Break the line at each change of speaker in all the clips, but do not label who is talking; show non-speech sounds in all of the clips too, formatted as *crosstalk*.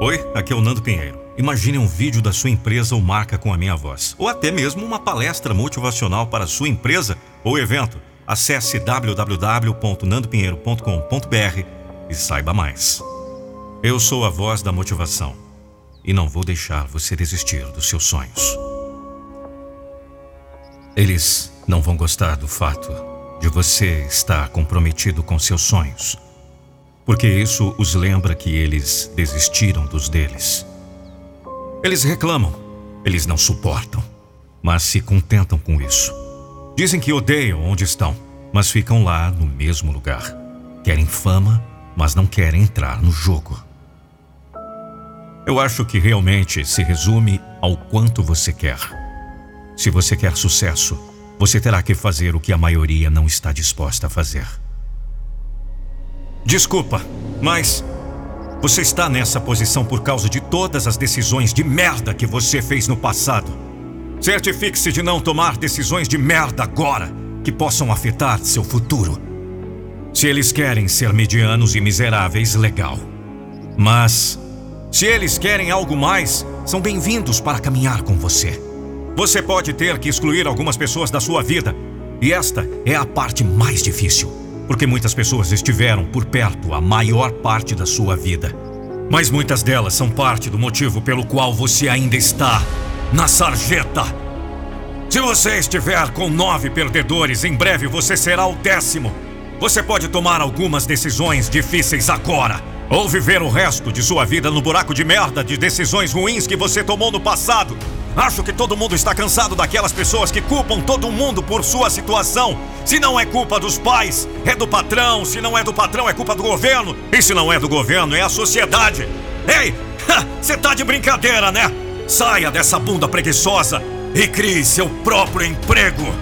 Oi, aqui é o Nando Pinheiro. Imagine um vídeo da sua empresa ou marca com a minha voz, ou até mesmo uma palestra motivacional para sua empresa ou evento. Acesse www.nandopinheiro.com.br e saiba mais. Eu sou a voz da motivação e não vou deixar você desistir dos seus sonhos. Eles não vão gostar do fato de você estar comprometido com seus sonhos, porque isso os lembra que eles desistiram dos deles. Eles reclamam, eles não suportam, mas se contentam com isso. Dizem que odeiam onde estão, mas ficam lá no mesmo lugar. Querem fama, mas não querem entrar no jogo. Eu acho que realmente se resume ao quanto você quer. Se você quer sucesso, você terá que fazer o que a maioria não está disposta a fazer. Desculpa, mas você está nessa posição por causa de todas as decisões de merda que você fez no passado. Certifique-se de não tomar decisões de merda agora que possam afetar seu futuro. Se eles querem ser medianos e miseráveis, legal. Mas, se eles querem algo mais, são bem-vindos para caminhar com você. Você pode ter que excluir algumas pessoas da sua vida, e esta é a parte mais difícil porque muitas pessoas estiveram por perto a maior parte da sua vida. Mas muitas delas são parte do motivo pelo qual você ainda está na sarjeta. Se você estiver com nove perdedores, em breve você será o décimo. Você pode tomar algumas decisões difíceis agora, ou viver o resto de sua vida no buraco de merda de decisões ruins que você tomou no passado. Acho que todo mundo está cansado daquelas pessoas que culpam todo mundo por sua situação. Se não é culpa dos pais, é do patrão. Se não é do patrão, é culpa do governo. E se não é do governo, é a sociedade. Ei, *laughs* você tá de brincadeira, né? Saia dessa bunda preguiçosa e crie seu próprio emprego.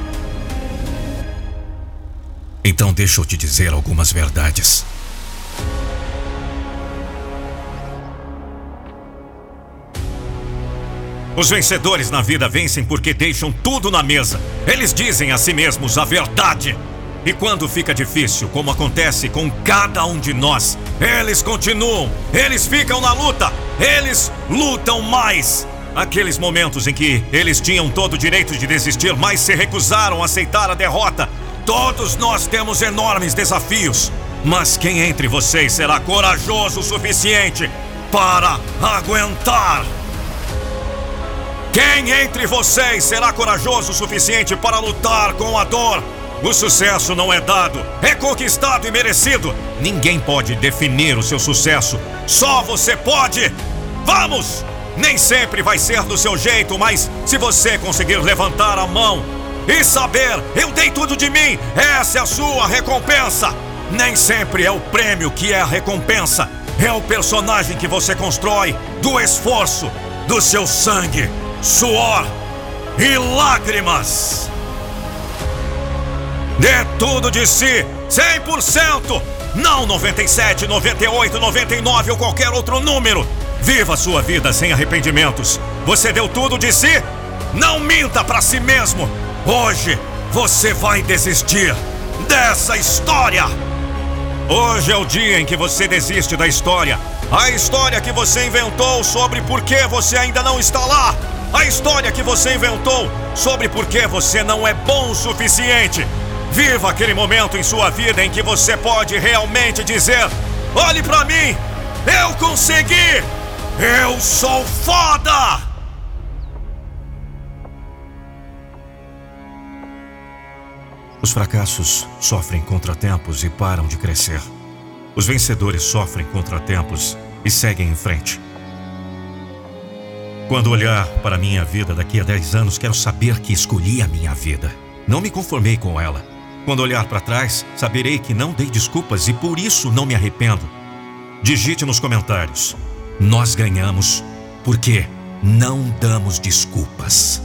Então deixa eu te dizer algumas verdades. Os vencedores na vida vencem porque deixam tudo na mesa. Eles dizem a si mesmos a verdade. E quando fica difícil, como acontece com cada um de nós, eles continuam, eles ficam na luta, eles lutam mais. Aqueles momentos em que eles tinham todo o direito de desistir, mas se recusaram a aceitar a derrota. Todos nós temos enormes desafios. Mas quem entre vocês será corajoso o suficiente para aguentar? Quem entre vocês será corajoso o suficiente para lutar com a dor? O sucesso não é dado, é conquistado e merecido. Ninguém pode definir o seu sucesso, só você pode. Vamos! Nem sempre vai ser do seu jeito, mas se você conseguir levantar a mão e saber, eu dei tudo de mim, essa é a sua recompensa. Nem sempre é o prêmio que é a recompensa, é o personagem que você constrói do esforço, do seu sangue suor e lágrimas. Dê tudo de si, 100%! Não 97, 98, 99 ou qualquer outro número. Viva sua vida sem arrependimentos. Você deu tudo de si? Não minta para si mesmo. Hoje você vai desistir dessa história. Hoje é o dia em que você desiste da história. A história que você inventou sobre por que você ainda não está lá. A história que você inventou sobre por que você não é bom o suficiente. Viva aquele momento em sua vida em que você pode realmente dizer: olhe para mim, eu consegui! Eu sou foda! Os fracassos sofrem contratempos e param de crescer. Os vencedores sofrem contratempos e seguem em frente. Quando olhar para minha vida daqui a 10 anos, quero saber que escolhi a minha vida. Não me conformei com ela. Quando olhar para trás, saberei que não dei desculpas e por isso não me arrependo. Digite nos comentários: Nós ganhamos porque não damos desculpas.